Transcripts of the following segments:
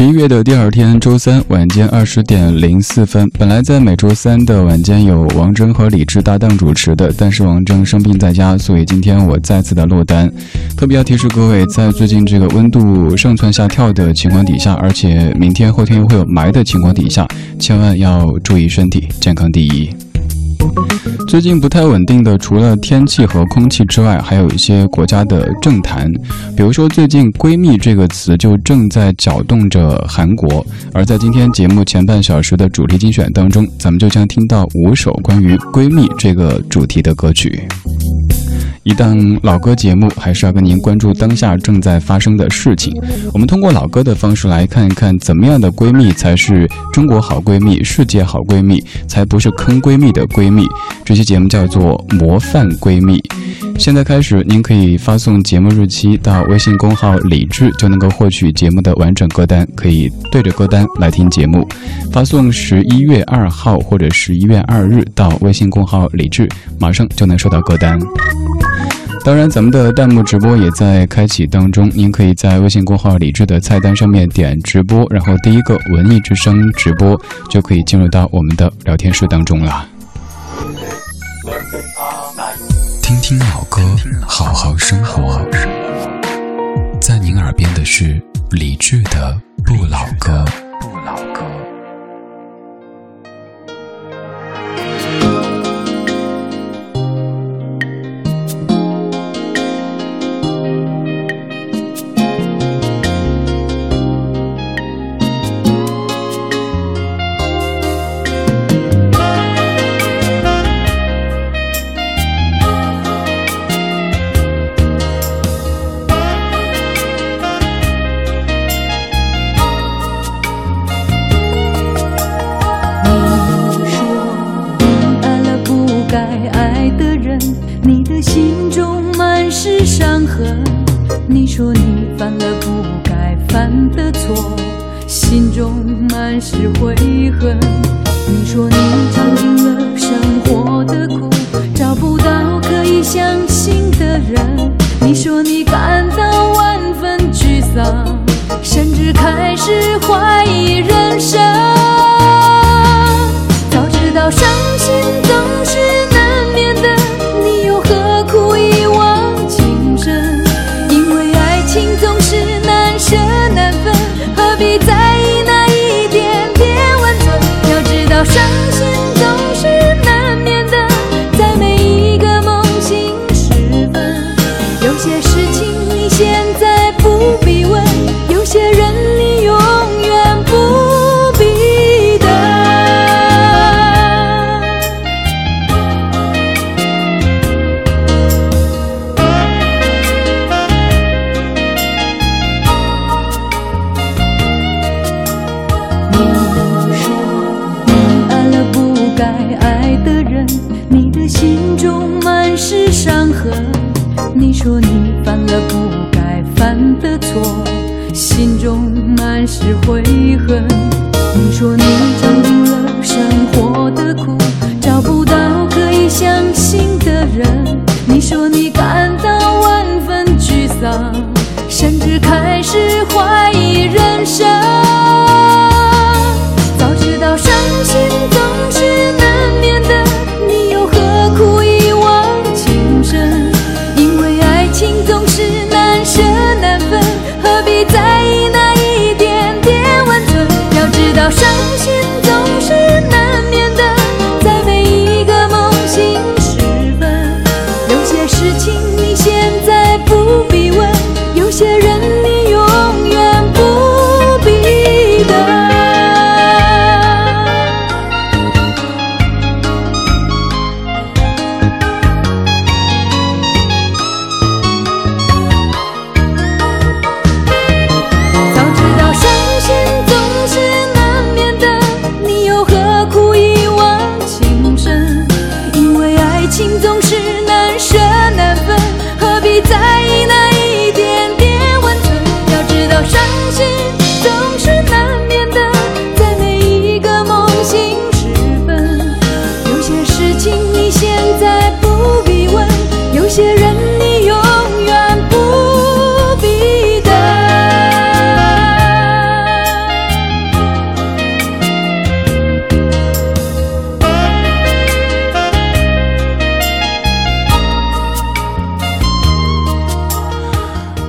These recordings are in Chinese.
十一月的第二天，周三晚间二十点零四分。本来在每周三的晚间有王铮和李志搭档主持的，但是王铮生病在家，所以今天我再次的落单。特别要提示各位，在最近这个温度上蹿下跳的情况底下，而且明天后天又会有霾的情况底下，千万要注意身体，健康第一。最近不太稳定的，除了天气和空气之外，还有一些国家的政坛。比如说，最近“闺蜜”这个词就正在搅动着韩国。而在今天节目前半小时的主题精选当中，咱们就将听到五首关于闺蜜这个主题的歌曲。一档老歌节目，还是要跟您关注当下正在发生的事情。我们通过老歌的方式来看一看，怎么样的闺蜜才是中国好闺蜜、世界好闺蜜，才不是坑闺蜜的闺蜜。这期节目叫做模范闺蜜。现在开始，您可以发送节目日期到微信公号“李智”，就能够获取节目的完整歌单，可以对着歌单来听节目。发送十一月二号或者十一月二日到微信公号“李智”，马上就能收到歌单。当然，咱们的弹幕直播也在开启当中。您可以在微信公号“李智”的菜单上面点直播，然后第一个“文艺之声”直播就可以进入到我们的聊天室当中了。听听老歌，好好生活。在您耳边的是李智的不老歌《不老歌》。说你犯了不该犯的错心中满是悔恨。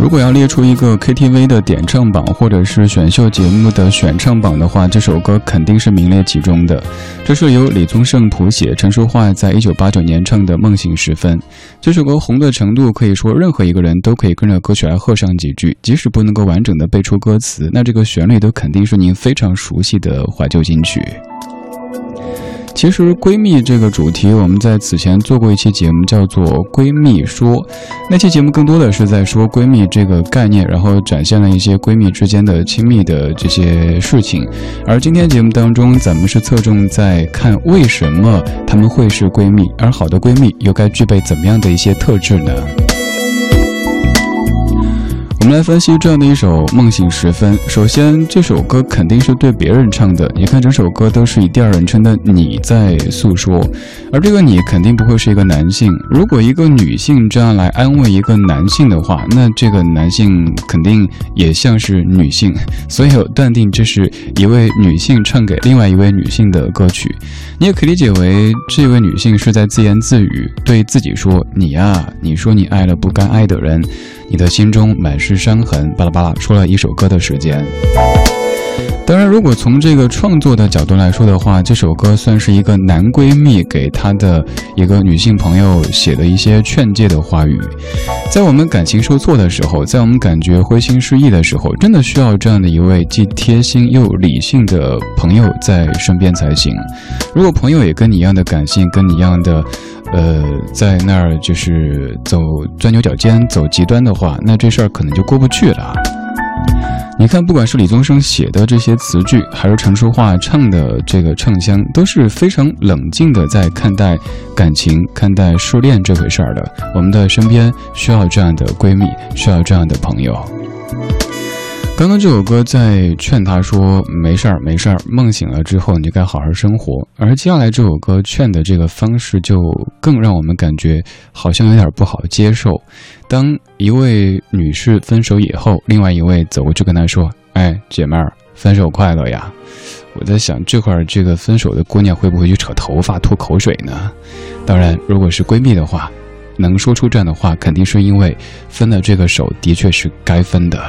如果要列出一个 KTV 的点唱榜，或者是选秀节目的选唱榜的话，这首歌肯定是名列其中的。这是由李宗盛谱写，陈淑桦在一九八九年唱的《梦醒时分》。这首歌红的程度，可以说任何一个人都可以跟着歌曲来和上几句，即使不能够完整的背出歌词，那这个旋律都肯定是您非常熟悉的怀旧金曲。其实闺蜜这个主题，我们在此前做过一期节目，叫做《闺蜜说》。那期节目更多的是在说闺蜜这个概念，然后展现了一些闺蜜之间的亲密的这些事情。而今天节目当中，咱们是侧重在看为什么她们会是闺蜜，而好的闺蜜又该具备怎么样的一些特质呢？我们来分析这样的一首《梦醒时分》。首先，这首歌肯定是对别人唱的。你看，整首歌都是以第二人称的你在诉说，而这个你肯定不会是一个男性。如果一个女性这样来安慰一个男性的话，那这个男性肯定也像是女性，所以我断定这是一位女性唱给另外一位女性的歌曲。你也可以理解为这位女性是在自言自语，对自己说：“你呀，你说你爱了不该爱的人。”你的心中满是是伤痕，巴拉巴拉说了一首歌的时间。当然，如果从这个创作的角度来说的话，这首歌算是一个男闺蜜给她的一个女性朋友写的一些劝诫的话语。在我们感情受挫的时候，在我们感觉灰心失意的时候，真的需要这样的一位既贴心又理性的朋友在身边才行。如果朋友也跟你一样的感性，跟你一样的。呃，在那儿就是走钻牛角尖、走极端的话，那这事儿可能就过不去了。你看，不管是李宗盛写的这些词句，还是陈淑桦唱的这个唱腔，都是非常冷静的在看待感情、看待失恋这回事儿的。我们的身边需要这样的闺蜜，需要这样的朋友。刚刚这首歌在劝他说：“没事儿，没事儿，梦醒了之后你就该好好生活。”而接下来这首歌劝的这个方式就更让我们感觉好像有点不好接受。当一位女士分手以后，另外一位走过去跟她说：“哎，姐妹儿，分手快乐呀！”我在想，这会儿这个分手的姑娘会不会去扯头发、吐口水呢？当然，如果是闺蜜的话，能说出这样的话，肯定是因为分了这个手的确是该分的。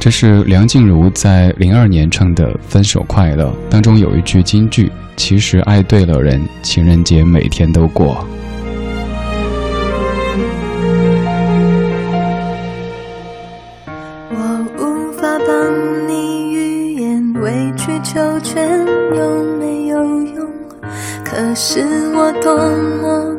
这是梁静茹在零二年唱的《分手快乐》当中有一句金句：“其实爱对了人，情人节每天都过。”我无法帮你预言，委曲求全有没有用？可是我多么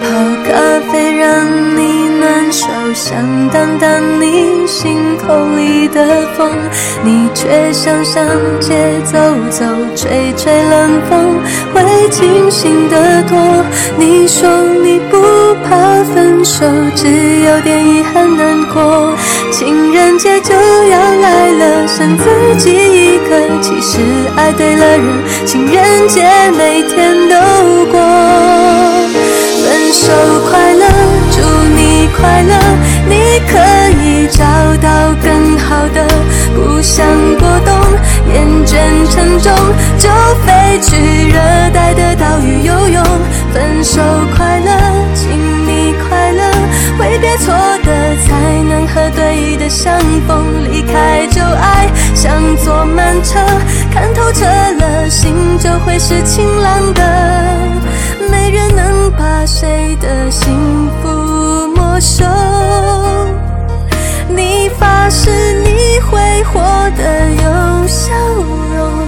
泡咖啡让你暖手，想挡挡你心口里的风，你却想上街走走，吹吹冷风，会清醒得多。你说你不怕分手，只有点遗憾难过。情人节就要来了，剩自己一个，其实爱对了人，情人节每天都过。快乐，你可以找到更好的。不想过冬，厌倦沉重，就飞去热带的岛屿游泳。分手快乐，请你快乐，挥别错的，才能和对的相逢。离开旧爱，像坐慢车，看透彻了，心就会是晴朗的。没人能把谁的幸福那时你会活得有笑容。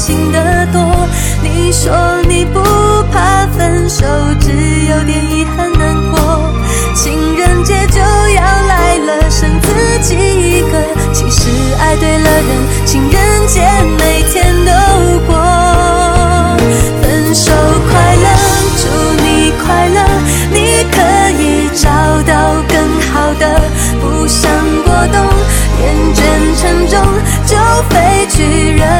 情的多你说你不怕分手只有点遗憾难过。情人节就要来了剩自己一个其实爱对了人情人节每天都过分手快乐祝你快乐你可以找到更好的不想过冬厌倦沉重就飞去热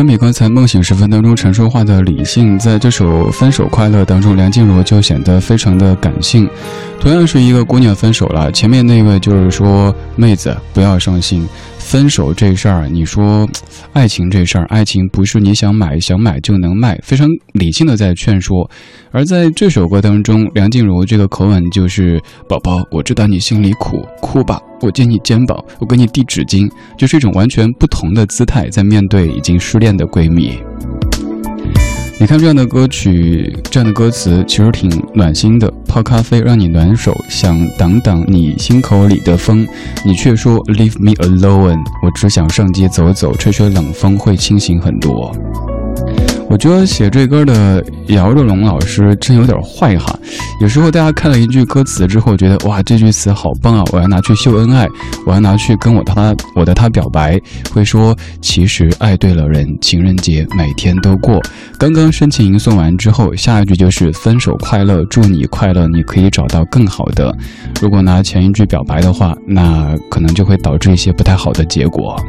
相比刚才梦醒时分当中陈说话的理性，在这首《分手快乐》当中，梁静茹就显得非常的感性。同样是一个姑娘分手了，前面那位就是说妹子不要伤心。分手这事儿，你说，爱情这事儿，爱情不是你想买想买就能卖，非常理性的在劝说。而在这首歌当中，梁静茹这个口吻就是：“宝宝，我知道你心里苦，哭吧，我借你肩膀，我给你递纸巾。”就是一种完全不同的姿态，在面对已经失恋的闺蜜。你看这样的歌曲，这样的歌词其实挺暖心的。泡咖啡让你暖手，想挡挡你心口里的风，你却说 Leave me alone。我只想上街走走，吹吹冷风会清醒很多。我觉得写这歌的姚若龙老师真有点坏哈。有时候大家看了一句歌词之后，觉得哇，这句词好棒啊，我要拿去秀恩爱，我要拿去跟我他我的他表白。会说其实爱对了人，情人节每天都过。刚刚深情吟诵完之后，下一句就是分手快乐，祝你快乐，你可以找到更好的。如果拿前一句表白的话，那可能就会导致一些不太好的结果。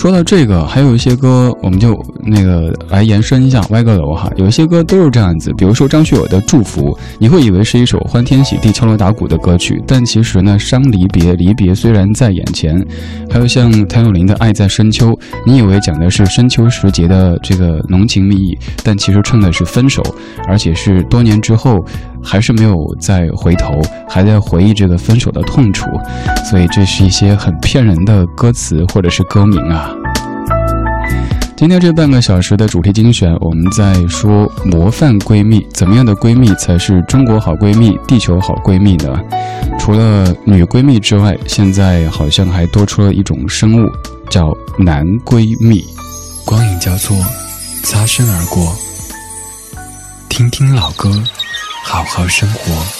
说到这个，还有一些歌，我们就那个来延伸一下，歪个楼哈。有一些歌都是这样子，比如说张学友的《祝福》，你会以为是一首欢天喜地、敲锣打鼓的歌曲，但其实呢，伤离别，离别虽然在眼前。还有像谭咏麟的《爱在深秋》，你以为讲的是深秋时节的这个浓情蜜意，但其实唱的是分手，而且是多年之后还是没有再回头，还在回忆这个分手的痛楚。所以这是一些很骗人的歌词或者是歌名啊。今天这半个小时的主题精选，我们在说模范闺蜜，怎么样的闺蜜才是中国好闺蜜、地球好闺蜜呢？除了女闺蜜之外，现在好像还多出了一种生物，叫男闺蜜。光影交错，擦身而过，听听老歌，好好生活。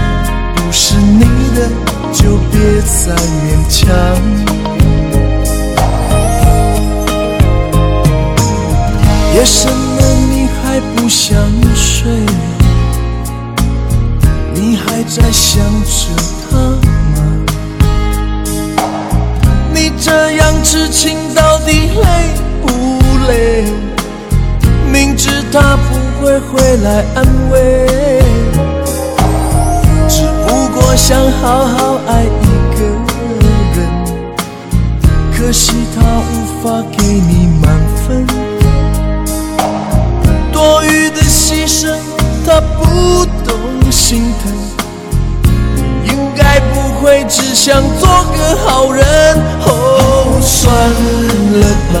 不是你的就别再勉强。夜深了，你还不想睡？你还在想着他吗？你这样痴情到底累不累？明知他不会回来安慰，我想好好爱一个人，可惜他无法给你满分。多余的牺牲，他不懂心疼。你应该不会只想做个好人。哦，算了吧，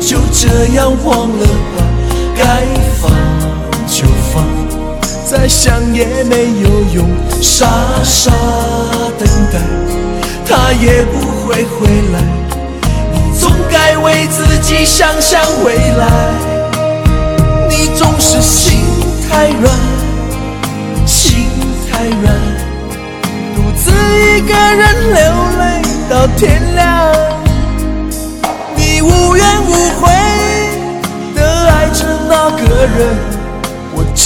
就这样忘了吧，该放就放，再想也没有用。傻傻等待，他也不会回来。你总该为自己想想未来。你总是心太软，心太软，独自一个人流泪到天亮。你无怨无悔的爱着那个人，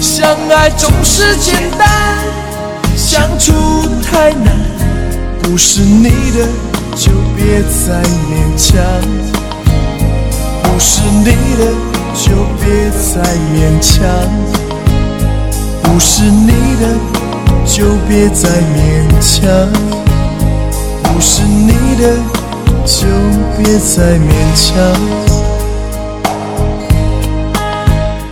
相爱总是简单，相处太难。不是你的就别再勉强，不是你的就别再勉强，不是你的就别再勉强，不是你的就别再勉强。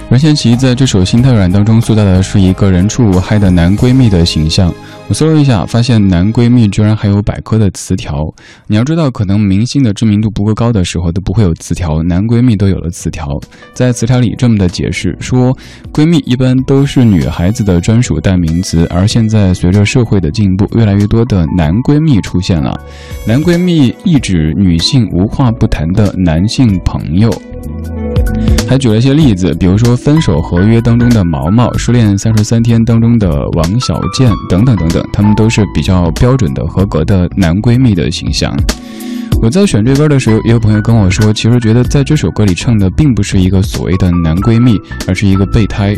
任贤齐在这首《心太软》当中塑造的是一个人畜无害的男闺蜜的形象。我搜了一下，发现男闺蜜居然还有百科的词条。你要知道，可能明星的知名度不够高的时候都不会有词条，男闺蜜都有了词条。在词条里这么的解释说，闺蜜一般都是女孩子的专属代名词，而现在随着社会的进步，越来越多的男闺蜜出现了。男闺蜜意指女性无话不谈的男性朋友。还举了一些例子，比如说《分手合约》当中的毛毛，《失恋三十三天》当中的王小贱等等等等，他们都是比较标准的、合格的男闺蜜的形象。我在选这歌的时候，也有朋友跟我说，其实觉得在这首歌里唱的并不是一个所谓的男闺蜜，而是一个备胎。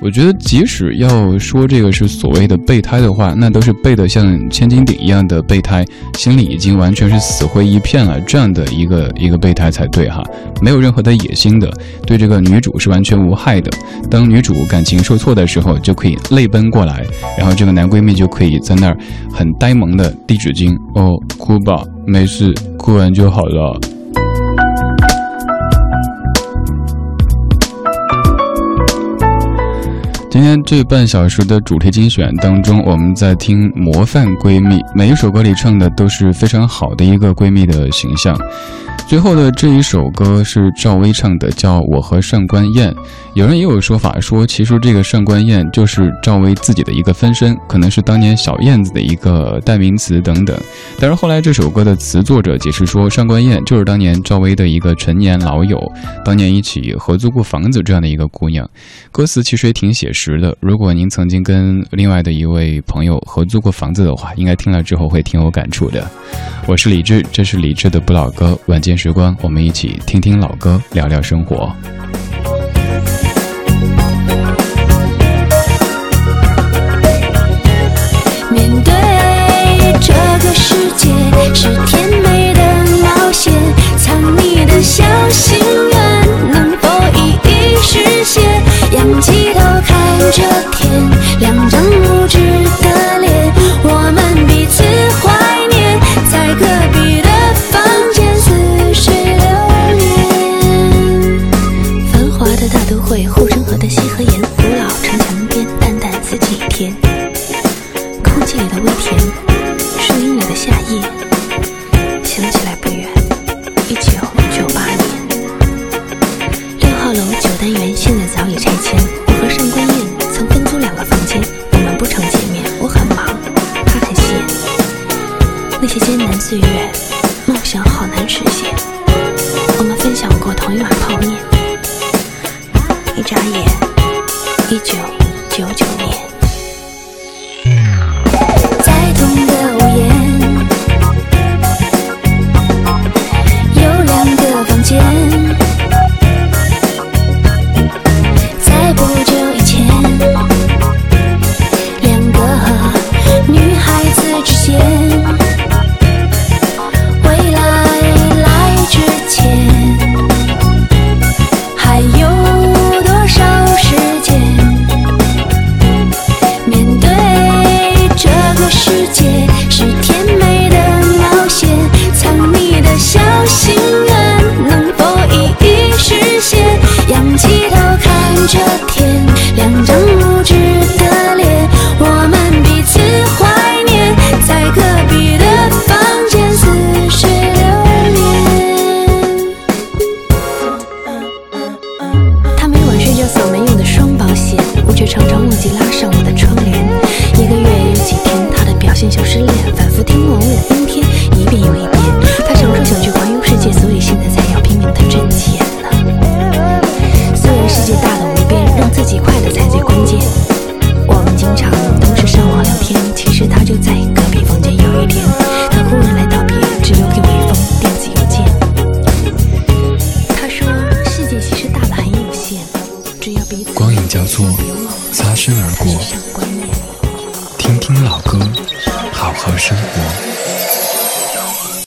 我觉得，即使要说这个是所谓的备胎的话，那都是备得像千斤顶一样的备胎，心里已经完全是死灰一片了，这样的一个一个备胎才对哈，没有任何的野心的，对这个女主是完全无害的。当女主感情受挫的时候，就可以泪奔过来，然后这个男闺蜜就可以在那儿很呆萌的递纸巾，哦，哭吧。没事哭完就好了。今天这半小时的主题精选当中我们在听模范闺蜜每一首歌里唱的都是非常好的一个闺蜜的形象。最后的这一首歌是赵薇唱的叫我和上官燕。有人也有说法说其实这个上官燕就是赵薇自己的一个分身可能是当年小燕子的一个代名词等等但是后来这首歌的词作者解释说上官燕就是当年赵薇的一个陈年老友当年一起合租过房子这样的一个姑娘。歌词其实也挺写实的如果您曾经跟另外的一位朋友合租过房子的话应该听了之后会挺有感触的。我是李志这是李志的不老歌晚间时光我们一起听听老歌聊聊生活。世界是甜美的冒险，藏你的小心愿，能否一一实现？仰起头看着天，两张无知的脸，我们彼此怀。